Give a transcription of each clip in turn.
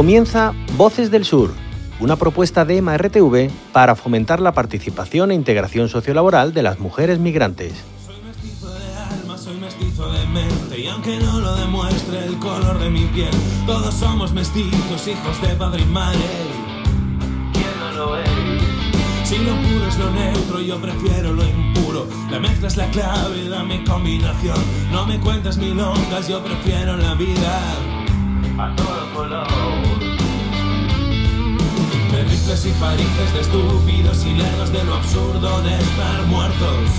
Comienza Voces del Sur, una propuesta de MRTV para fomentar la participación e integración sociolaboral de las mujeres migrantes. Soy mestizo de alma, soy mestizo de mente y aunque no lo demuestre el color de mi piel, todos somos mestizos, hijos de padre y madre. ¿Quién no lo es? Si lo puro es lo neutro, yo prefiero lo impuro. La mezcla es la clave, dame combinación. No me cuentes milongas, yo prefiero la vida a todo color. De rifles y parices, de estúpidos y lerdos de lo absurdo de estar muertos.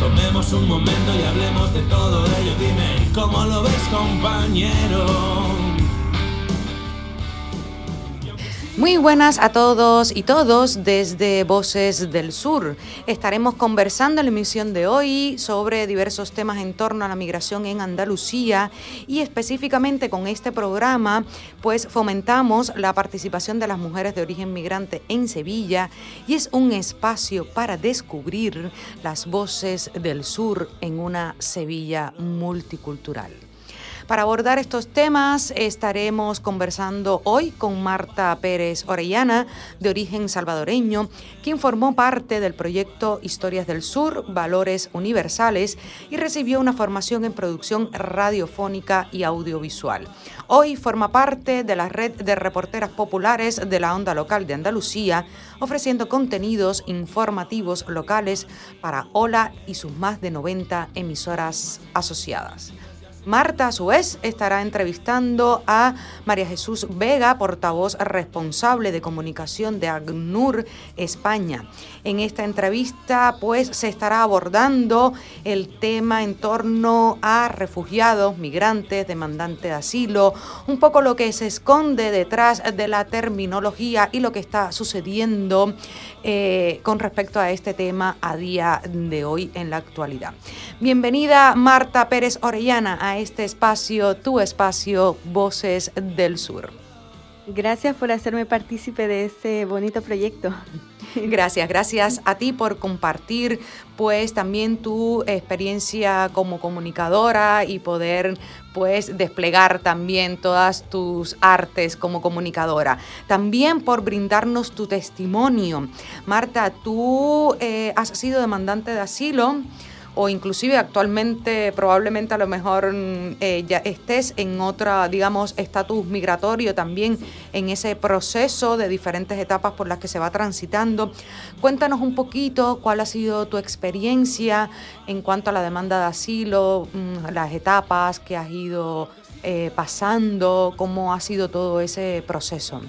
Tomemos un momento y hablemos de todo ello. Dime, ¿cómo lo ves, compañero? Muy buenas a todos y todos desde Voces del Sur. Estaremos conversando en la emisión de hoy sobre diversos temas en torno a la migración en Andalucía y específicamente con este programa pues fomentamos la participación de las mujeres de origen migrante en Sevilla y es un espacio para descubrir las voces del sur en una Sevilla multicultural. Para abordar estos temas estaremos conversando hoy con Marta Pérez Orellana, de origen salvadoreño, quien formó parte del proyecto Historias del Sur, Valores Universales y recibió una formación en producción radiofónica y audiovisual. Hoy forma parte de la red de reporteras populares de la onda local de Andalucía, ofreciendo contenidos informativos locales para Ola y sus más de 90 emisoras asociadas. Marta, a su vez, estará entrevistando a María Jesús Vega, portavoz responsable de comunicación de ACNUR España. En esta entrevista, pues, se estará abordando el tema en torno a refugiados, migrantes, demandantes de asilo, un poco lo que se esconde detrás de la terminología y lo que está sucediendo eh, con respecto a este tema a día de hoy en la actualidad. Bienvenida Marta Pérez Orellana este espacio, tu espacio, Voces del Sur. Gracias por hacerme partícipe de este bonito proyecto. Gracias, gracias a ti por compartir pues también tu experiencia como comunicadora y poder pues desplegar también todas tus artes como comunicadora. También por brindarnos tu testimonio. Marta, tú eh, has sido demandante de asilo o inclusive actualmente probablemente a lo mejor mm, eh, ya estés en otra, digamos, estatus migratorio también en ese proceso de diferentes etapas por las que se va transitando. Cuéntanos un poquito cuál ha sido tu experiencia en cuanto a la demanda de asilo, mm, las etapas que has ido eh, pasando, cómo ha sido todo ese proceso.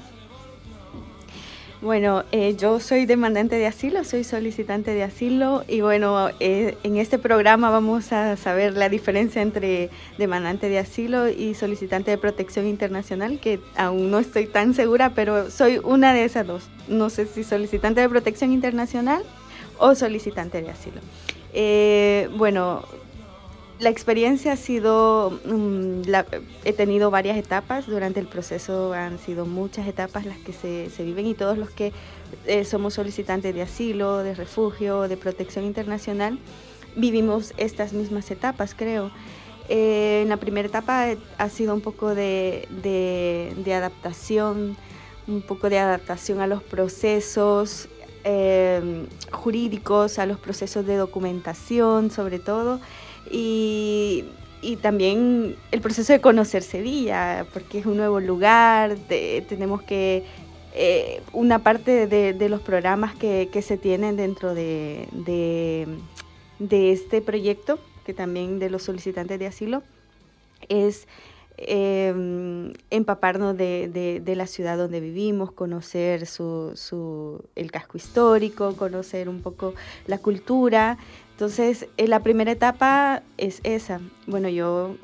Bueno, eh, yo soy demandante de asilo, soy solicitante de asilo y bueno, eh, en este programa vamos a saber la diferencia entre demandante de asilo y solicitante de protección internacional, que aún no estoy tan segura, pero soy una de esas dos. No sé si solicitante de protección internacional o solicitante de asilo. Eh, bueno, la experiencia ha sido, mm, he tenido varias etapas durante el proceso, han sido muchas etapas las que se, viven y todos los que eh, somos solicitantes de asilo, de refugio, de protección internacional, vivimos estas mismas etapas, creo. Eh, en la primera etapa ha sido un poco de, adaptación, un poco de adaptación a los procesos eh, jurídicos, a los procesos de documentación sobre todo y, también el proceso de conocer Sevilla, porque es un nuevo lugar, tenemos que, eh, una parte de, los programas que, se tienen dentro de, este proyecto, que también de los solicitantes de asilo, es em, empaparnos de, la ciudad donde vivimos, conocer su, el casco histórico, conocer un poco la cultura, entonces, eh, la primera etapa es esa. Bueno, yo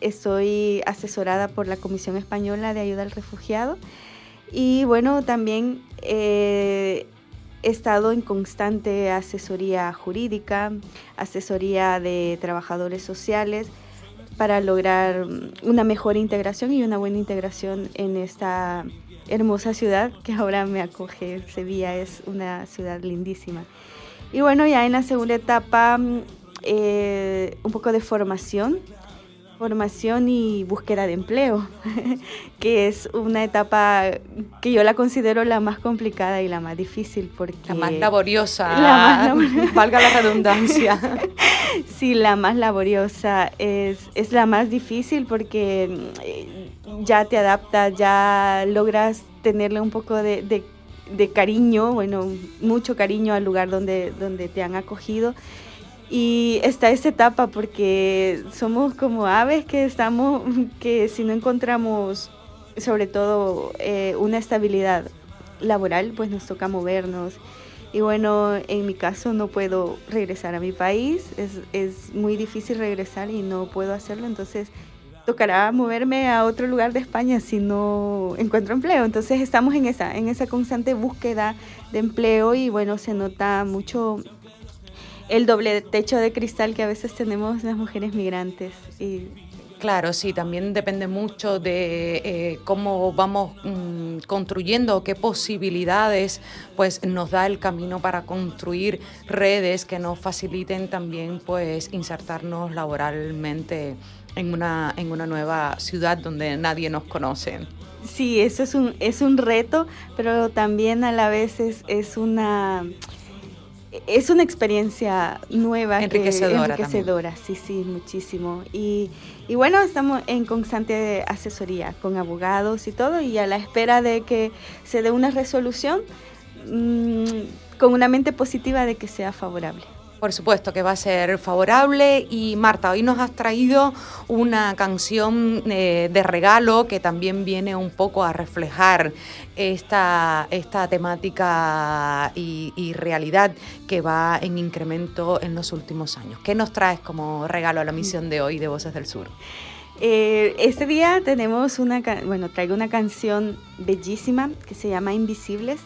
estoy asesorada por la Comisión Española de Ayuda al Refugiado y bueno, también eh, he estado en constante asesoría jurídica, asesoría de trabajadores sociales para lograr una mejor integración y una buena integración en esta hermosa ciudad que ahora me acoge. Sevilla es una ciudad lindísima. Y bueno, ya en la segunda etapa, mm, eh, un poco de formación, formación y búsqueda de empleo, que es una etapa que yo la considero la más complicada y la más difícil porque... La más laboriosa, la más valga la redundancia. sí, la más laboriosa es, es la más difícil porque eh, ya te adaptas, ya logras tenerle un poco de, de, de cariño, bueno, mucho cariño al lugar donde, donde te han acogido y está esa etapa porque somos como aves que estamos, que si no encontramos sobre todo eh, una estabilidad laboral, pues nos toca movernos. Y bueno, en mi caso no puedo regresar a mi país, es, es muy difícil regresar y no puedo hacerlo, entonces tocará moverme a otro lugar de España si no encuentro empleo. Entonces estamos en esa, en esa constante búsqueda de empleo y bueno, se nota mucho el doble techo de cristal que a veces tenemos las mujeres migrantes. Y Claro, sí, también depende mucho de eh, cómo vamos mm, construyendo, qué posibilidades pues nos da el camino para construir redes que nos faciliten también pues insertarnos laboralmente en una, en una nueva ciudad donde nadie nos conoce. Sí, eso es un, es un reto, pero también a la vez es, es una es una experiencia nueva. Enriquecedora. enriquecedora, sí, sí, muchísimo. Y, y, bueno, estamos en constante asesoría con abogados y todo, y a la espera de que se dé una resolución mmm, con una mente positiva de que sea favorable. Por supuesto que va a ser favorable y Marta, hoy nos has traído una canción eh, de regalo que también viene un poco a reflejar esta, esta temática y, realidad que va en incremento en los últimos años. ¿Qué nos traes como regalo a la misión de hoy de Voces del Sur? Eh, este día tenemos una, bueno, traigo una canción bellísima que se llama Invisibles,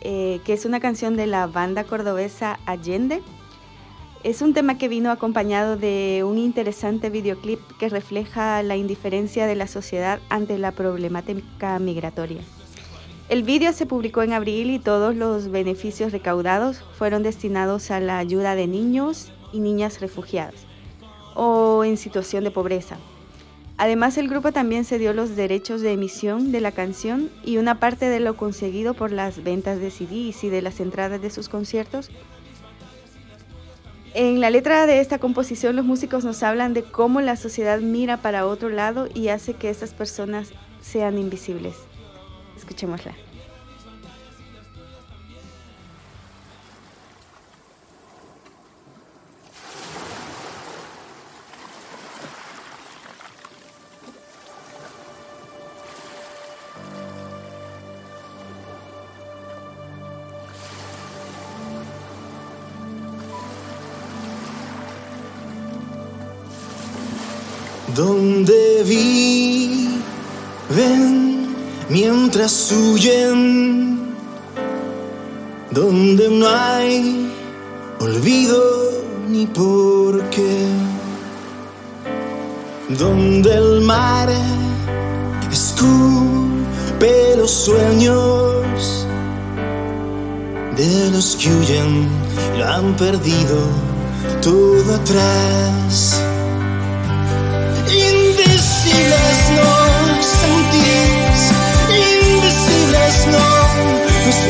eh, que es una canción de la banda cordobesa Allende. Es un tema que vino acompañado de un interesante videoclip que refleja la indiferencia de la sociedad ante la problemática migratoria. El vídeo se publicó en abril y todos los beneficios recaudados fueron destinados a la ayuda de niños y niñas refugiados o en situación de pobreza. Además, el grupo también cedió los derechos de emisión de la canción y una parte de lo conseguido por las ventas de CDs y de las entradas de sus conciertos en la letra de esta composición los músicos nos hablan de cómo la sociedad mira para otro lado y hace que estas personas sean invisibles. Escuchémosla. Donde viven mientras huyen, donde no hay olvido ni por qué, donde el mar escupe los sueños de los que huyen. Lo han perdido todo atrás.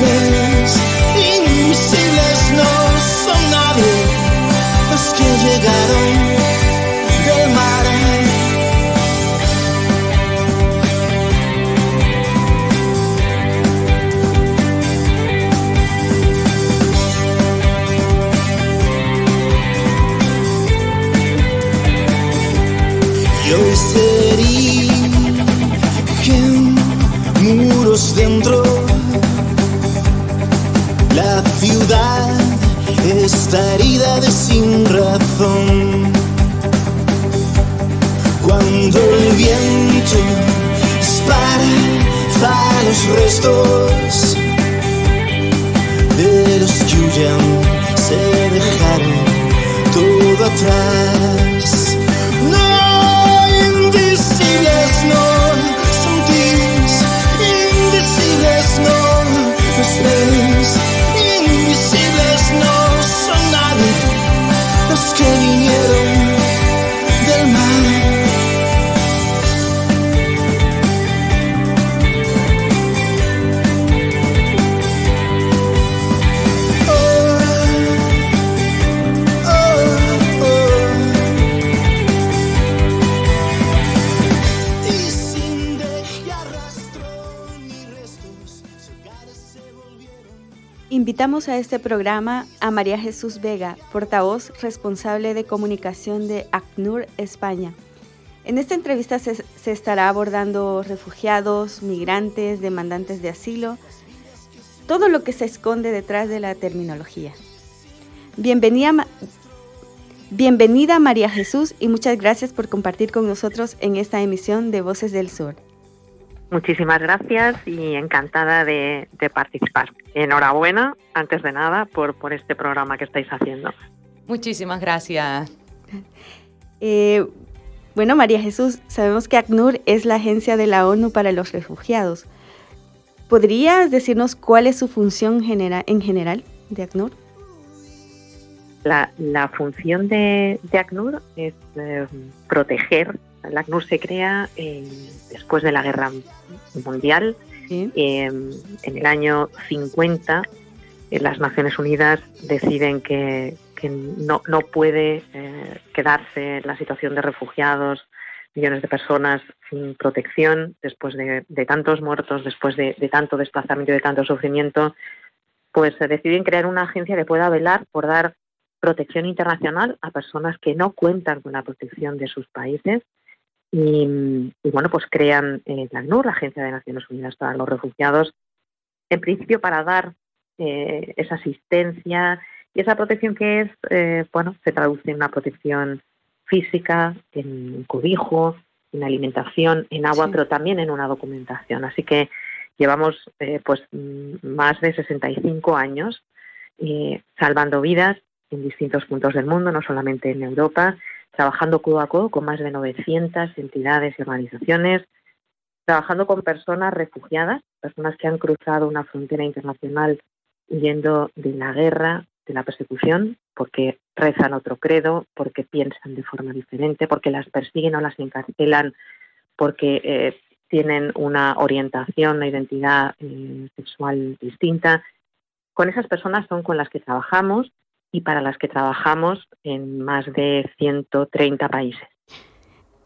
Los ves, invisibles no son nadie los que llegaron todo A este programa a María Jesús Vega, portavoz responsable de comunicación de ACNUR España. En esta entrevista se, estará abordando refugiados, migrantes, demandantes de asilo, todo lo que se esconde detrás de la terminología. Bienvenida, bienvenida María Jesús y muchas gracias por compartir con nosotros en esta emisión de Voces del Sur. Muchísimas gracias y encantada de, participar. Enhorabuena, antes de nada, por, por este programa que estáis haciendo. Muchísimas gracias. Eh, bueno, María Jesús, sabemos que ACNUR es la agencia de la ONU para los refugiados. ¿Podrías decirnos cuál es su función en general de ACNUR? La, función de, ACNUR es eh, proteger. La ACNUR se crea eh, después de la Guerra Mundial. Em, en el año 50, eh, las Naciones Unidas deciden que, no, puede quedarse la situación de refugiados, millones de personas sin protección, después de, tantos muertos, después de, de, tanto desplazamiento y de tanto sufrimiento, pues se deciden crear una agencia que pueda velar por dar protección internacional a personas que no cuentan con la protección de sus países y, bueno, pues crean eh, la ACNUR, la Agencia de Naciones Unidas para los Refugiados, en principio para dar eh, esa asistencia y esa protección que es, eh, bueno, se traduce en una protección física, en cobijo, en alimentación, en agua, pero también en una documentación. Así que llevamos pues más de 65 años salvando vidas en distintos puntos del mundo, no solamente en Europa, trabajando codo a codo con más de 900 entidades y organizaciones, trabajando con personas refugiadas, personas que han cruzado una frontera internacional huyendo de la guerra, de la persecución, porque rezan otro credo, porque piensan de forma diferente, porque las persiguen o las encarcelan, porque eh, tienen una orientación, una identidad eh, sexual distinta. Con esas personas son con las que trabajamos y para las que trabajamos en más de 130 países.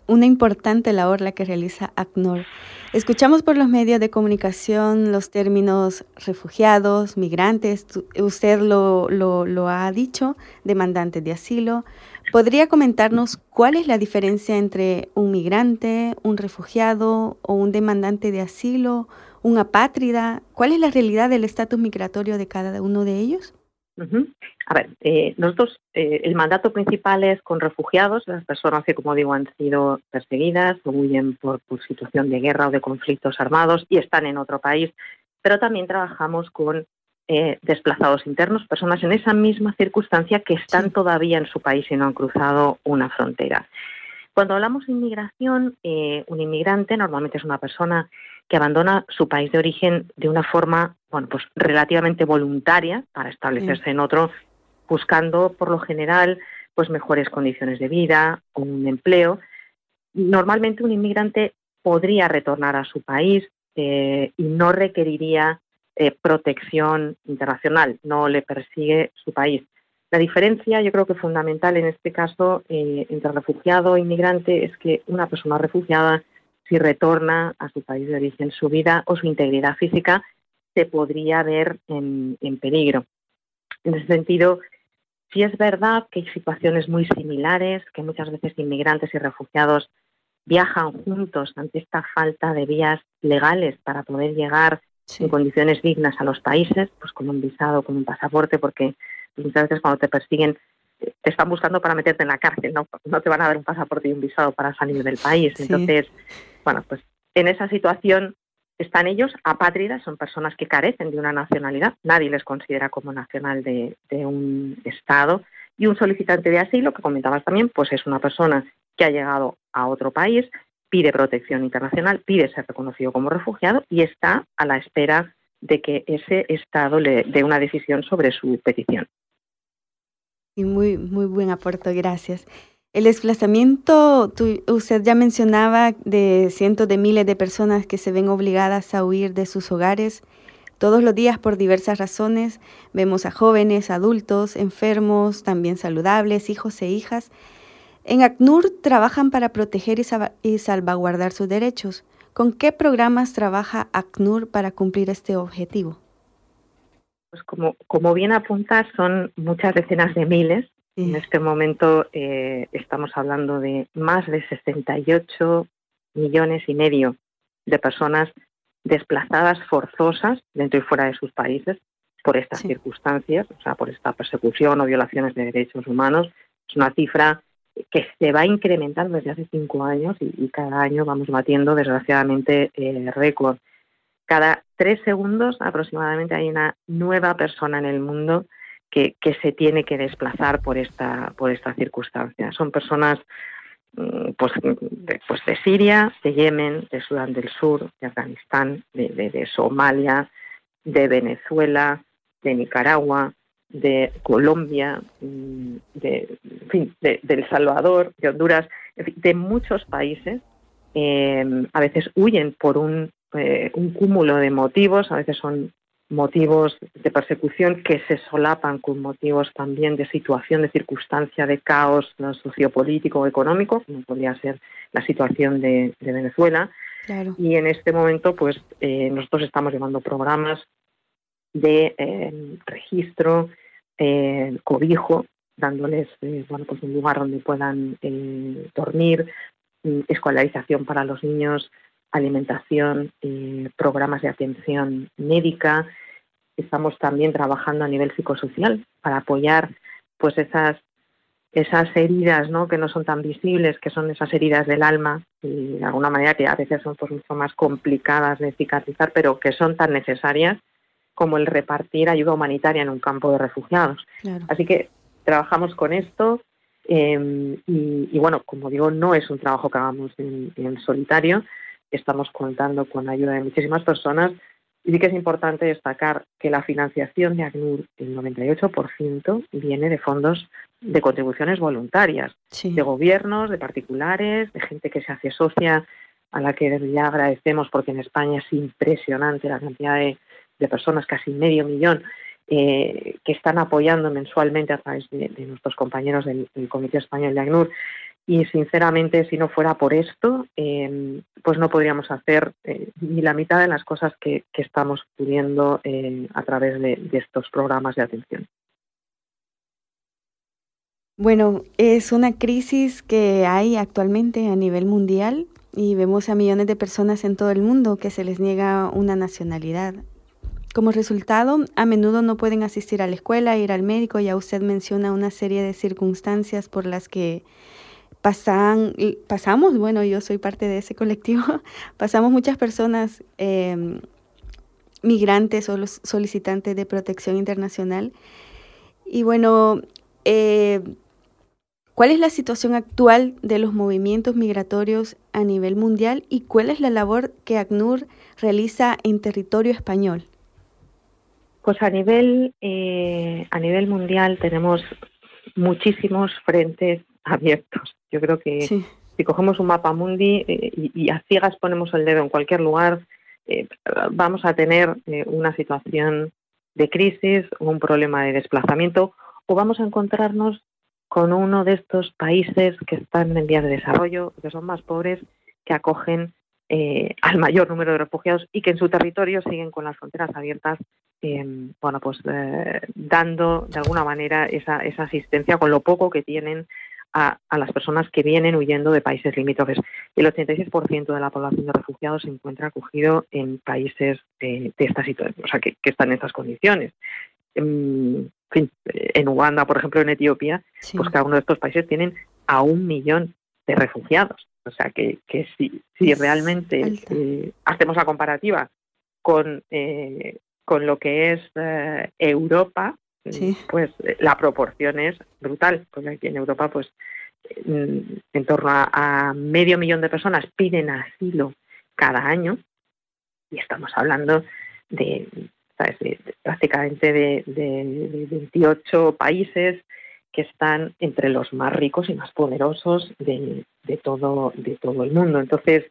Una importante labor la que realiza ACNUR. Escuchamos por los medios de comunicación los términos refugiados, migrantes, usted lo ha dicho, demandantes de asilo. ¿Podría comentarnos cuál es la diferencia entre un migrante, un refugiado o un demandante de asilo, un apátrida? ¿Cuál es la realidad del estatus migratorio de cada uno de ellos? A ver, eh, nosotros eh, el mandato principal es con refugiados, las personas que, como digo, han sido perseguidas o huyen por, situación de guerra o de conflictos armados y están en otro país, pero también trabajamos con eh, desplazados internos, personas en esa misma circunstancia que están todavía en su país y no han cruzado una frontera. Cuando hablamos de inmigración, un inmigrante normalmente es una persona que abandona su país de origen de una forma, bueno, pues relativamente voluntaria para establecerse en otro, buscando por lo general pues mejores condiciones de vida o un empleo. Normalmente un inmigrante podría retornar a su país eh, y no requeriría eh, protección internacional, no le persigue su país. La diferencia, yo creo que fundamental en este caso eh, entre refugiado e inmigrante es que una persona refugiada si retorna a su país de origen, su vida o su integridad física se podría ver en, peligro. En ese sentido, sí es verdad que hay situaciones muy similares, que muchas veces inmigrantes y refugiados viajan juntos ante esta falta de vías legales para poder llegar en condiciones dignas a los países, pues con un visado, con un pasaporte, porque muchas veces cuando te persiguen te están buscando para meterte en la cárcel, no, no te van a dar un pasaporte y un visado para salir del país. Entonces, bueno, pues en esa situación están ellos apátridas, son personas que carecen de una nacionalidad, nadie les considera como nacional de, un Estado, y un solicitante de asilo, que comentabas también, pues es una persona que ha llegado a otro país, pide protección internacional, pide ser reconocido como refugiado y está a la espera de que ese Estado le dé una decisión sobre su petición. Y muy, muy buen aporte, gracias. El desplazamiento, usted ya mencionaba de cientos de miles de personas que se ven obligadas a huir de sus hogares. Todos los días por diversas razones vemos a jóvenes, adultos, enfermos, también saludables, hijos e hijas. En ACNUR trabajan para proteger y salvaguardar sus derechos. ¿Con qué programas trabaja ACNUR para cumplir este objetivo? Pues como, como bien apuntas, son muchas decenas de miles. En este momento eh, estamos hablando de más de 68 millones y medio de personas desplazadas forzosas dentro y fuera de sus países por estas circunstancias, o sea, por esta persecución o violaciones de derechos humanos. Es una cifra que se va incrementando desde hace cinco años y, cada año vamos batiendo, desgraciadamente, eh, récord. Cada tres segundos aproximadamente hay una nueva persona en el mundo que, se tiene que desplazar por esta, por esta circunstancia. Son personas mm, pues de, pues de Siria, de Yemen, de Sudán del Sur, de Afganistán, de, Somalia, de Venezuela, de Nicaragua, de Colombia, mm, de, El Salvador, de Honduras, de muchos países, eh, a veces huyen por un, eh, un cúmulo de motivos, a veces son motivos de persecución que se solapan con motivos también de situación, de circunstancia, de caos sociopolítico o económico, como podría ser la situación de, Venezuela. Y en este momento, pues eh, nosotros estamos llevando programas de eh, registro, eh, cobijo, dándoles eh, bueno, pues un lugar donde puedan dormir, mm, escolarización para los niños, alimentación, programas de atención médica. Estamos también trabajando a nivel psicosocial para apoyar pues esas esas heridas ¿no? que no son tan visibles, que son esas heridas del alma, y de alguna manera que a veces son pues, mucho más complicadas de cicatrizar, pero que son tan necesarias como el repartir ayuda humanitaria en un campo de refugiados. Así que trabajamos con esto em, y, bueno, como digo, no es un trabajo que hagamos en, solitario, estamos contando con la ayuda de muchísimas personas y sí que es importante destacar que la financiación de ACNUR, el 98%, viene de fondos de contribuciones voluntarias, de gobiernos, de particulares, de gente que se hace socia, a la que ya agradecemos porque en España es impresionante la cantidad de de personas, casi medio millón, eh, que están apoyando mensualmente a través de, nuestros compañeros del, Comité Español de ACNUR. Y sinceramente, si no fuera por esto, em, pues no podríamos hacer eh, ni la mitad de las cosas que, estamos pudiendo eh, a través de, de estos programas de atención. Bueno, es una crisis que hay actualmente a nivel mundial y vemos a millones de personas en todo el mundo que se les niega una nacionalidad. Como resultado, a menudo no pueden asistir a la escuela, ir al médico. Ya usted menciona una serie de circunstancias por las que pasan, pasamos, bueno, yo soy parte de ese colectivo, pasamos muchas personas em, migrantes o los solicitantes de protección internacional. Y bueno, eh, ¿cuál es la situación actual de los movimientos migratorios a nivel mundial y cuál es la labor que ACNUR realiza en territorio español? Pues a nivel, eh, a nivel mundial tenemos muchísimos frentes abiertos. Yo creo que si cogemos un mapa mundi eh, y, a ciegas ponemos el dedo en cualquier lugar, eh, vamos a tener una situación de crisis o un problema de desplazamiento o vamos a encontrarnos con uno de estos países que están en vías de desarrollo, que son más pobres, que acogen eh, al mayor número de refugiados y que en su territorio siguen con las fronteras abiertas, em, bueno, pues eh, dando de alguna manera esa, esa asistencia con lo poco que tienen a, las personas que vienen huyendo de países limítrofes. El 86% de la población de refugiados se encuentra acogido en países de, esta situación, o sea, que, están en estas condiciones. En, en Uganda, por ejemplo, en Etiopía, pues cada uno de estos países tienen a un millón de refugiados. O sea que, que si, si realmente eh, hacemos la comparativa con, eh, con lo que es eh, Europa, pues la proporción es brutal, porque aquí en Europa pues mm, en torno a, medio millón de personas piden asilo cada año. Y estamos hablando de, prácticamente de, de, 28 países que están entre los más ricos y más poderosos de, todo, de todo el mundo. Entonces,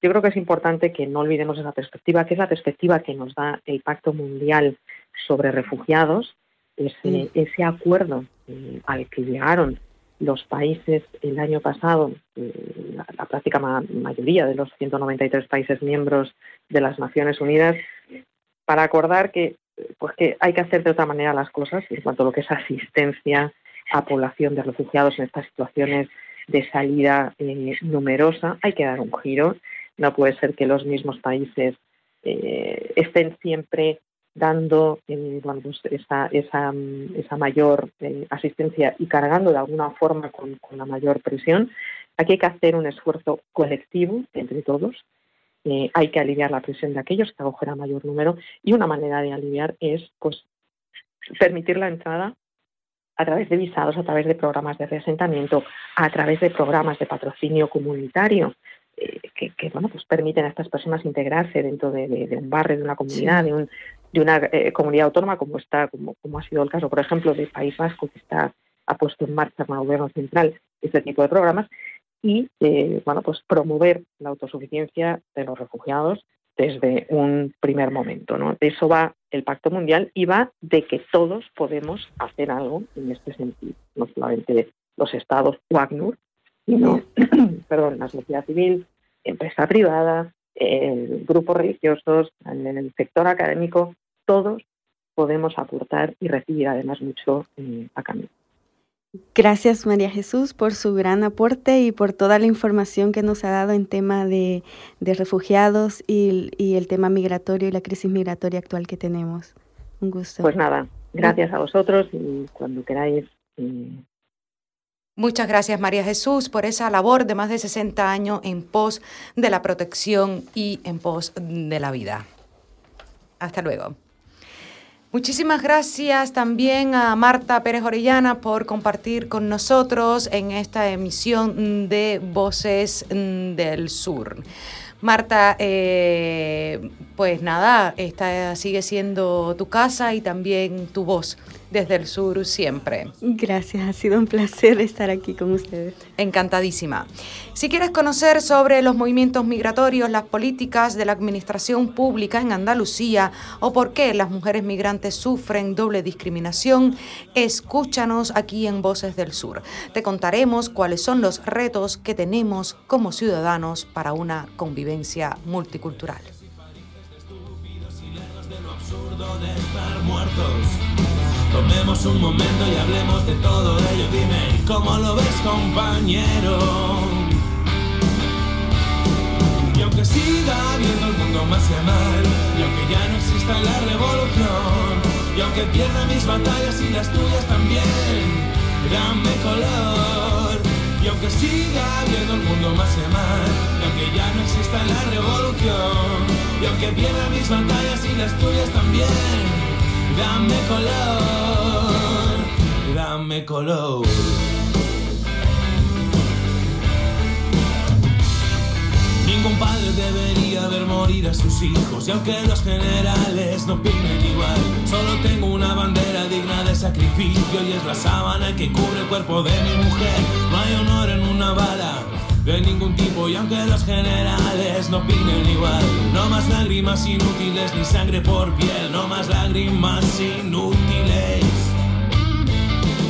yo creo que es importante que no olvidemos esa perspectiva, que es la perspectiva que nos da el Pacto Mundial sobre Refugiados, ese, ese acuerdo eh, al que llegaron los países el año pasado, eh, la, práctica mayoría de los 193 países miembros de las Naciones Unidas, para acordar que pues que hay que hacer de otra manera las cosas en cuanto a lo que es asistencia a población de refugiados en estas situaciones de salida eh, numerosa. Hay que dar un giro. No puede ser que los mismos países eh, estén siempre dando eh, pues esa, esa, esa, mayor asistencia y cargando de alguna forma con, la mayor presión. Aquí hay que hacer un esfuerzo colectivo entre todos. hay que aliviar la presión de aquellos que acogen a mayor número y una manera de aliviar es pues permitir la entrada a través de visados, a través de programas de reasentamiento, a través de programas de patrocinio comunitario, eh, que, bueno, pues permiten a estas personas integrarse dentro de, un barrio, de una comunidad, de, un, de, una eh, comunidad autónoma, como está, como, como ha sido el caso, por ejemplo, del País Vasco, que está ha puesto en marcha el gobierno central este tipo de programas y eh, bueno pues promover la autosuficiencia de los refugiados desde un primer momento. ¿no? De eso va el Pacto Mundial y va de que todos podemos hacer algo en este sentido, no solamente los estados o ACNUR, sino perdón, la sociedad civil, empresa privada, grupos religiosos, el sector académico, todos podemos aportar y recibir además mucho eh, a cambio. Gracias María Jesús por su gran aporte y por toda la información que nos ha dado en tema de, refugiados y, el tema migratorio y la crisis migratoria actual que tenemos. Un gusto. Pues nada, gracias a vosotros y cuando queráis. Eh, Muchas gracias María Jesús por esa labor de más de 60 años en pos de la protección y en pos de la vida. Hasta luego. Muchísimas gracias también a Marta Pérez Orellana por compartir con nosotros en esta emisión de Voces del Sur. Marta, eh, pues nada, esta sigue siendo tu casa y también tu voz desde el sur siempre. Gracias, ha sido un placer estar aquí con ustedes. Encantadísima. Si quieres conocer sobre los movimientos migratorios, las políticas de la administración pública en Andalucía o por qué las mujeres migrantes sufren doble discriminación, escúchanos aquí en Voces del Sur. Te contaremos cuáles son los retos que tenemos como ciudadanos para una convivencia multicultural. Tomemos un momento y hablemos de todo ello. Dime, ¿cómo lo ves, compañero? Y aunque siga viendo el mundo más y mal, y aunque ya no exista la revolución, y aunque pierda mis batallas y las tuyas también, dame color. Y aunque siga viendo el mundo más y mal, y aunque ya no exista la revolución, y aunque pierda mis batallas y las tuyas también, Dame color, dame color. Ningún padre debería ver morir a sus hijos y aunque los generales no opinen igual, solo tengo una bandera digna de sacrificio y es la sábana que cubre el cuerpo de mi mujer. No hay honor en una bala de ningún tipo y aunque los generales no opinen igual, no más lágrimas inútiles ni sangre por piel, no más lágrimas inútiles.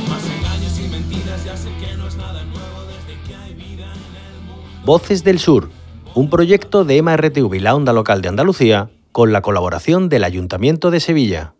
Más engaños y mentiras, ya sé que no es nada nuevo desde que hay vida en el mundo. Voces del Sur, un proyecto de EMA RTV y la Onda Local de Andalucía con la colaboración del Ayuntamiento de Sevilla.